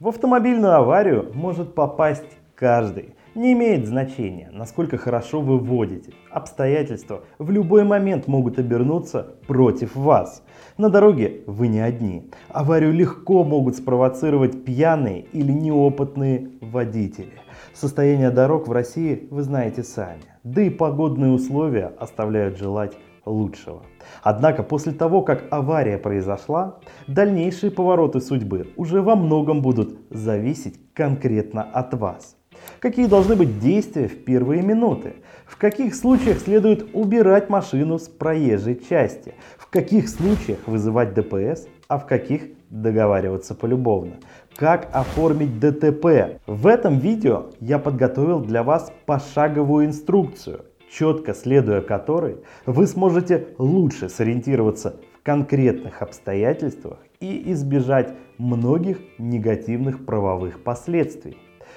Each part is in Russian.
В автомобильную аварию может попасть каждый. Не имеет значения, насколько хорошо вы водите. Обстоятельства в любой момент могут обернуться против вас. На дороге вы не одни. Аварию легко могут спровоцировать пьяные или неопытные водители. Состояние дорог в России вы знаете сами. Да и погодные условия оставляют желать лучшего. Однако после того, как авария произошла, дальнейшие повороты судьбы уже во многом будут зависеть конкретно от вас. Какие должны быть действия в первые минуты? В каких случаях следует убирать машину с проезжей части? В каких случаях вызывать ДПС, а в каких договариваться полюбовно? Как оформить ДТП? В этом видео я подготовил для вас пошаговую инструкцию, четко следуя которой вы сможете лучше сориентироваться в конкретных обстоятельствах и избежать многих негативных правовых последствий.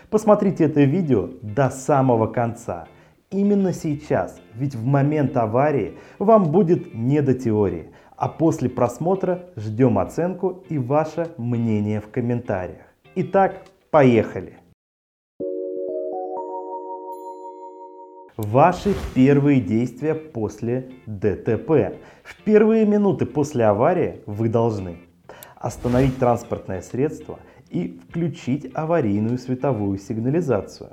Посмотрите это видео до самого конца. Именно сейчас, ведь в момент аварии вам будет не до теории, а после просмотра ждем оценку и ваше мнение в комментариях. Итак, поехали! Ваши первые действия после ДТП. В первые минуты после аварии вы должны остановить транспортное средство – и включить аварийную световую сигнализацию.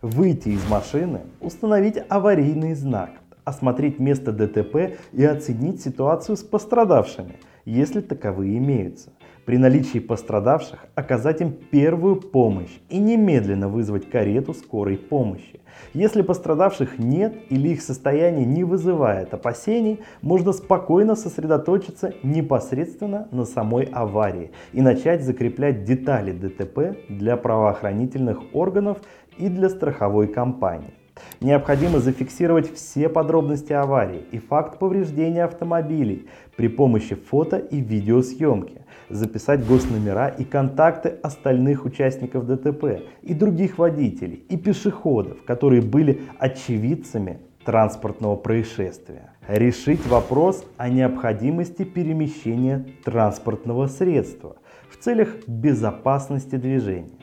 Выйти из машины, установить аварийный знак, осмотреть место ДТП и оценить ситуацию с пострадавшими, если таковые имеются. При наличии пострадавших оказать им первую помощь и немедленно вызвать карету скорой помощи. Если пострадавших нет или их состояние не вызывает опасений, можно спокойно сосредоточиться непосредственно на самой аварии и начать закреплять детали ДТП для правоохранительных органов и для страховой компании. Необходимо зафиксировать все подробности аварии и факт повреждения автомобилей при помощи фото и видеосъемки, записать госномера и контакты остальных участников ДТП и других водителей и пешеходов, которые были очевидцами транспортного происшествия. Решить вопрос о необходимости перемещения транспортного средства в целях безопасности движения.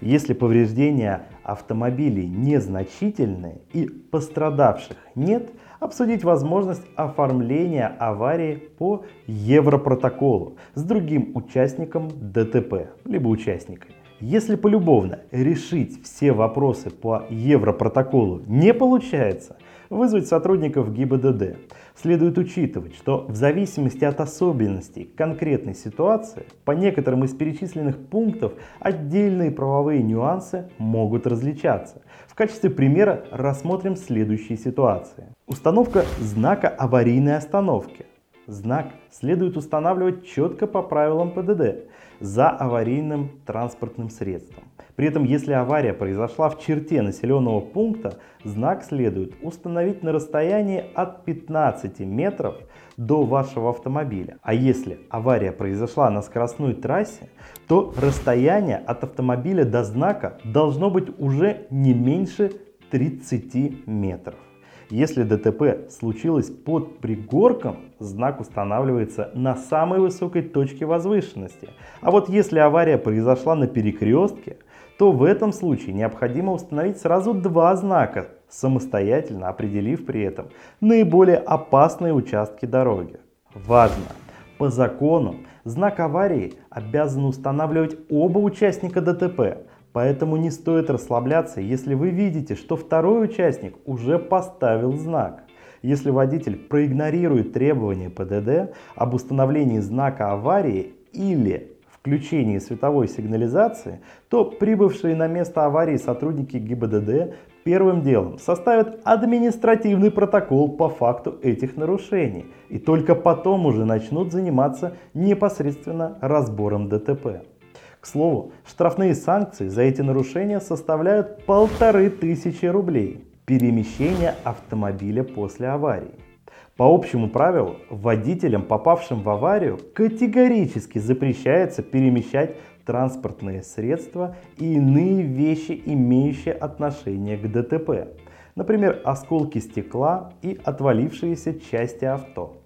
Если повреждения автомобилей незначительные и пострадавших нет, обсудить возможность оформления аварии по Европротоколу с другим участником ДТП, либо участниками. Если полюбовно решить все вопросы по Европротоколу не получается, вызвать сотрудников ГИБДД. Следует учитывать, что в зависимости от особенностей конкретной ситуации, по некоторым из перечисленных пунктов отдельные правовые нюансы могут различаться. В качестве примера рассмотрим следующие ситуации. Установка знака аварийной остановки. Знак следует устанавливать четко по правилам ПДД за аварийным транспортным средством. При этом, если авария произошла в черте населенного пункта, знак следует установить на расстоянии от 15 метров до вашего автомобиля. А если авария произошла на скоростной трассе, то расстояние от автомобиля до знака должно быть уже не меньше 30 метров. Если ДТП случилось под пригорком, знак устанавливается на самой высокой точке возвышенности. А вот если авария произошла на перекрестке, то в этом случае необходимо установить сразу два знака, самостоятельно определив при этом наиболее опасные участки дороги. Важно! По закону знак аварии обязан устанавливать оба участника ДТП, поэтому не стоит расслабляться, если вы видите, что второй участник уже поставил знак. Если водитель проигнорирует требования ПДД об установлении знака аварии или включении световой сигнализации, то прибывшие на место аварии сотрудники ГИБДД первым делом составят административный протокол по факту этих нарушений и только потом уже начнут заниматься непосредственно разбором ДТП. К слову, штрафные санкции за эти нарушения составляют полторы тысячи рублей. Перемещение автомобиля после аварии. По общему правилу, водителям, попавшим в аварию, категорически запрещается перемещать транспортные средства и иные вещи, имеющие отношение к ДТП. Например, осколки стекла и отвалившиеся части авто.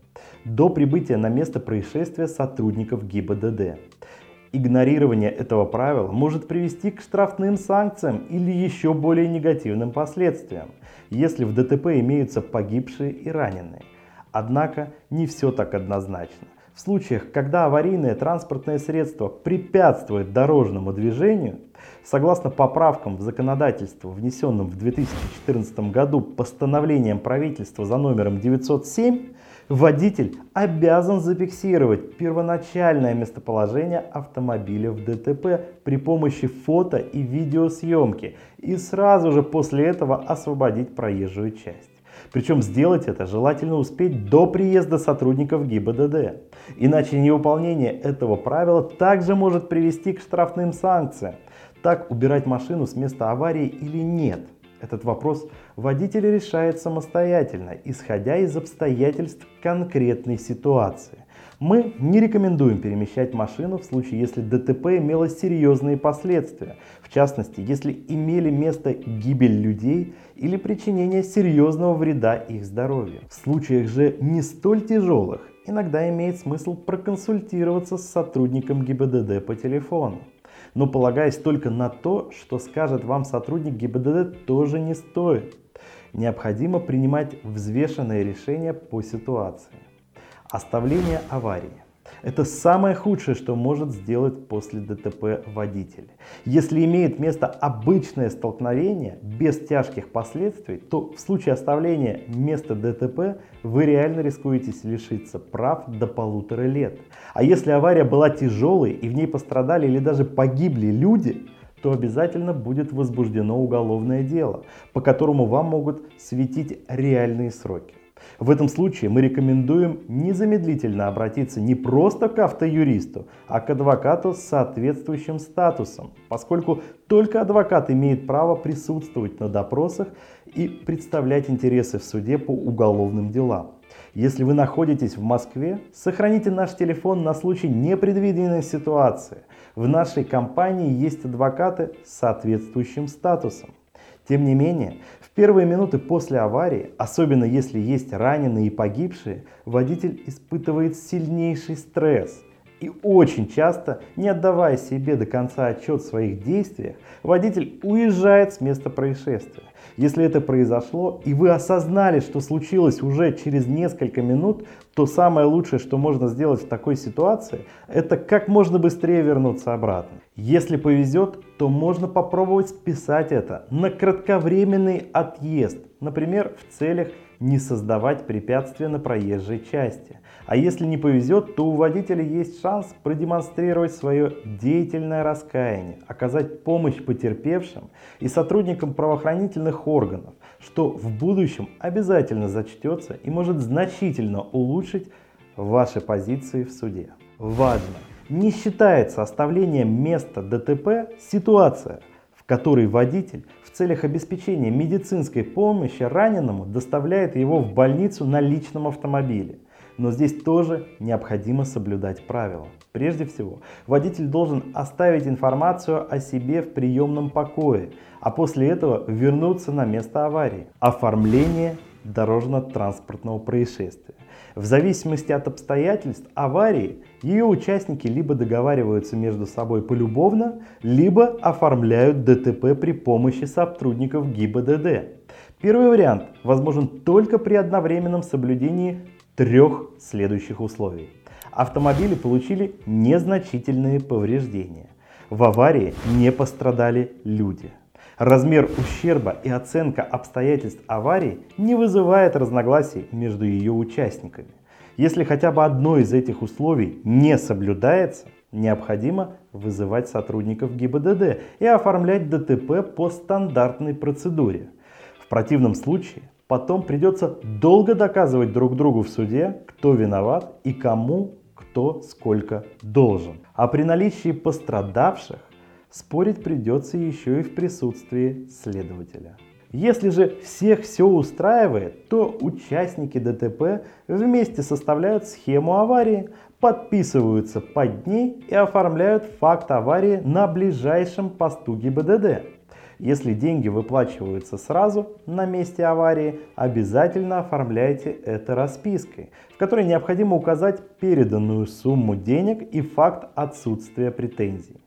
До прибытия на место происшествия сотрудников ГИБДД. Игнорирование этого правила может привести к штрафным санкциям или еще более негативным последствиям, если в ДТП имеются погибшие и раненые. Однако не все так однозначно. В случаях, когда аварийное транспортное средство препятствует дорожному движению, согласно поправкам в законодательство, внесенным в 2014 году постановлением правительства за номером 907, водитель обязан зафиксировать первоначальное местоположение автомобиля в ДТП при помощи фото и видеосъемки и сразу же после этого освободить проезжую часть. Причем сделать это желательно успеть до приезда сотрудников ГИБДД. Иначе невыполнение этого правила также может привести к штрафным санкциям. Так убирать машину с места аварии или нет? Этот вопрос водитель решает самостоятельно, исходя из обстоятельств конкретной ситуации. Мы не рекомендуем перемещать машину в случае, если ДТП имело серьезные последствия, в частности, если имели место гибель людей или причинение серьезного вреда их здоровью. В случаях же не столь тяжелых, иногда имеет смысл проконсультироваться с сотрудником ГИБДД по телефону. Но полагаясь только на то, что скажет вам сотрудник ГИБДД, тоже не стоит. Необходимо принимать взвешенное решение по ситуации. Оставление аварии. Это самое худшее, что может сделать после ДТП водитель. Если имеет место обычное столкновение без тяжких последствий, то в случае оставления места ДТП вы реально рискуете лишиться прав до полутора лет. А если авария была тяжелой и в ней пострадали или даже погибли люди, то обязательно будет возбуждено уголовное дело, по которому вам могут светить реальные сроки. В этом случае мы рекомендуем незамедлительно обратиться не просто к автоюристу, а к адвокату с соответствующим статусом, поскольку только адвокат имеет право присутствовать на допросах и представлять интересы в суде по уголовным делам. Если вы находитесь в Москве, сохраните наш телефон на случай непредвиденной ситуации. В нашей компании есть адвокаты с соответствующим статусом. Тем не менее, в первые минуты после аварии, особенно если есть раненые и погибшие, водитель испытывает сильнейший стресс. И очень часто, не отдавая себе до конца отчет в своих действиях, водитель уезжает с места происшествия. Если это произошло и вы осознали, что случилось уже через несколько минут, то самое лучшее, что можно сделать в такой ситуации, это как можно быстрее вернуться обратно. Если повезет, то можно попробовать списать это на кратковременный отъезд, например, в целях не создавать препятствия на проезжей части. А если не повезет, то у водителя есть шанс продемонстрировать свое деятельное раскаяние, оказать помощь потерпевшим и сотрудникам правоохранительных органов, что в будущем обязательно зачтется и может значительно улучшить ваши позиции в суде. Важно! Не считается оставлением места ДТП ситуация, в которой водитель в целях обеспечения медицинской помощи раненому доставляет его в больницу на личном автомобиле. Но здесь тоже необходимо соблюдать правила. Прежде всего, водитель должен оставить информацию о себе в приемном покое, а после этого вернуться на место аварии. Оформление дорожно-транспортного происшествия. В зависимости от обстоятельств аварии, ее участники либо договариваются между собой полюбовно, либо оформляют ДТП при помощи сотрудников ГИБДД. Первый вариант возможен только при одновременном соблюдении трех следующих условий. Автомобили получили незначительные повреждения. В аварии не пострадали люди. Размер ущерба и оценка обстоятельств аварии не вызывает разногласий между ее участниками. Если хотя бы одно из этих условий не соблюдается, необходимо вызывать сотрудников ГИБДД и оформлять ДТП по стандартной процедуре. В противном случае потом придется долго доказывать друг другу в суде, кто виноват и кому кто сколько должен. А при наличии пострадавших спорить придется еще и в присутствии следователя. Если же всех все устраивает, то участники ДТП вместе составляют схему аварии, подписываются под ней и оформляют факт аварии на ближайшем посту ГИБДД. Если деньги выплачиваются сразу на месте аварии, обязательно оформляйте это распиской, в которой необходимо указать переданную сумму денег и факт отсутствия претензий.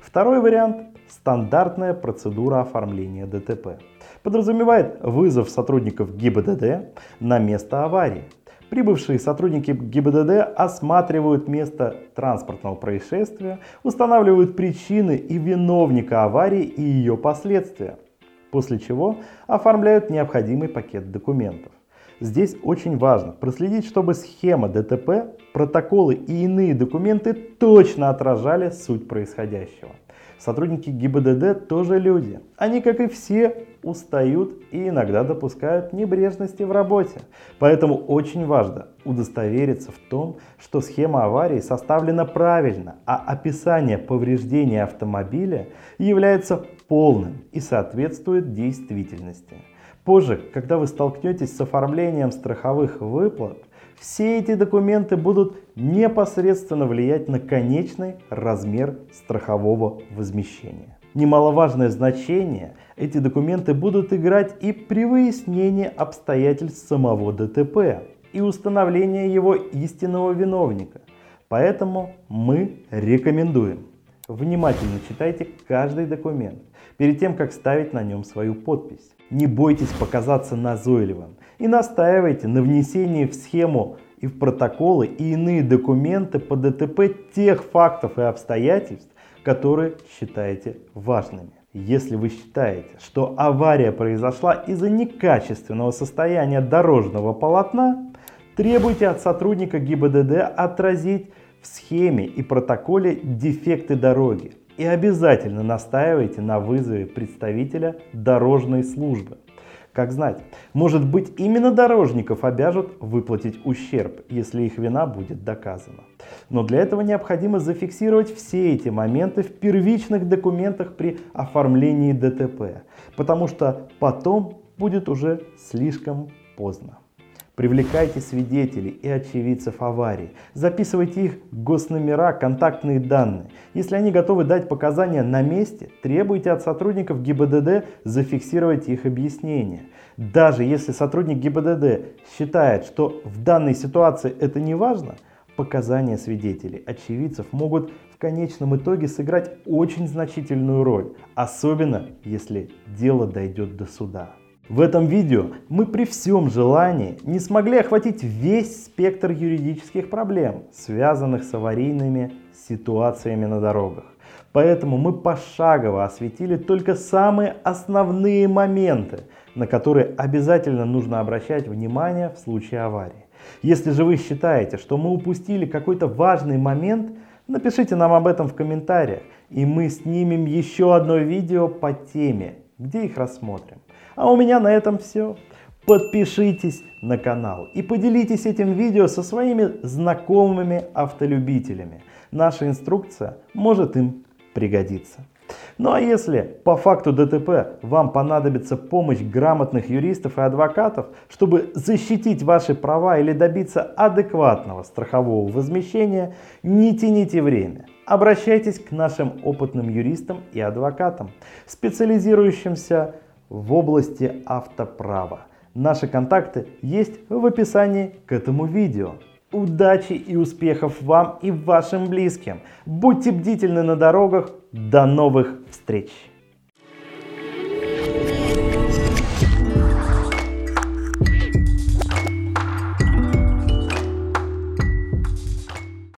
Второй вариант – стандартная процедура оформления ДТП. Подразумевает вызов сотрудников ГИБДД на место аварии. Прибывшие сотрудники ГИБДД осматривают место транспортного происшествия, устанавливают причины и виновника аварии и ее последствия, после чего оформляют необходимый пакет документов. Здесь очень важно проследить, чтобы схема ДТП, протоколы и иные документы точно отражали суть происходящего. Сотрудники ГИБДД тоже люди. Они, как и все, устают и иногда допускают небрежности в работе. Поэтому очень важно удостовериться в том, что схема аварии составлена правильно, а описание повреждения автомобиля является полным и соответствует действительности. Позже, когда вы столкнетесь с оформлением страховых выплат, все эти документы будут непосредственно влиять на конечный размер страхового возмещения. Немаловажное значение эти документы будут играть и при выяснении обстоятельств самого ДТП и установлении его истинного виновника. Поэтому мы рекомендуем внимательно читайте каждый документ перед тем, как ставить на нем свою подпись. Не бойтесь показаться назойливым и настаивайте на внесении в схему и в протоколы и иные документы по ДТП тех фактов и обстоятельств, которые считаете важными. Если вы считаете, что авария произошла из-за некачественного состояния дорожного полотна, требуйте от сотрудника ГИБДД отразить в схеме и протоколе дефекты дороги и обязательно настаивайте на вызове представителя дорожной службы. Как знать, может быть именно дорожников обяжут выплатить ущерб, если их вина будет доказана. Но для этого необходимо зафиксировать все эти моменты в первичных документах при оформлении ДТП, потому что потом будет уже слишком поздно. Привлекайте свидетелей и очевидцев аварии. Записывайте их госномера, контактные данные. Если они готовы дать показания на месте, требуйте от сотрудников ГИБДД зафиксировать их объяснения. Даже если сотрудник ГИБДД считает, что в данной ситуации это не важно, показания свидетелей, очевидцев могут в конечном итоге сыграть очень значительную роль, особенно если дело дойдет до суда. В этом видео мы при всем желании не смогли охватить весь спектр юридических проблем, связанных с аварийными ситуациями на дорогах. Поэтому мы пошагово осветили только самые основные моменты, на которые обязательно нужно обращать внимание в случае аварии. Если же вы считаете, что мы упустили какой-то важный момент, напишите нам об этом в комментариях, и мы снимем еще одно видео по теме, где их рассмотрим. А у меня на этом все. Подпишитесь на канал и поделитесь этим видео со своими знакомыми автолюбителями. Наша инструкция может им пригодиться. Ну а если по факту ДТП вам понадобится помощь грамотных юристов и адвокатов, чтобы защитить ваши права или добиться адекватного страхового возмещения, не тяните время. Обращайтесь к нашим опытным юристам и адвокатам, специализирующимся в области автоправа. Наши контакты есть в описании к этому видео. Удачи и успехов вам и вашим близким. Будьте бдительны на дорогах. До новых встреч!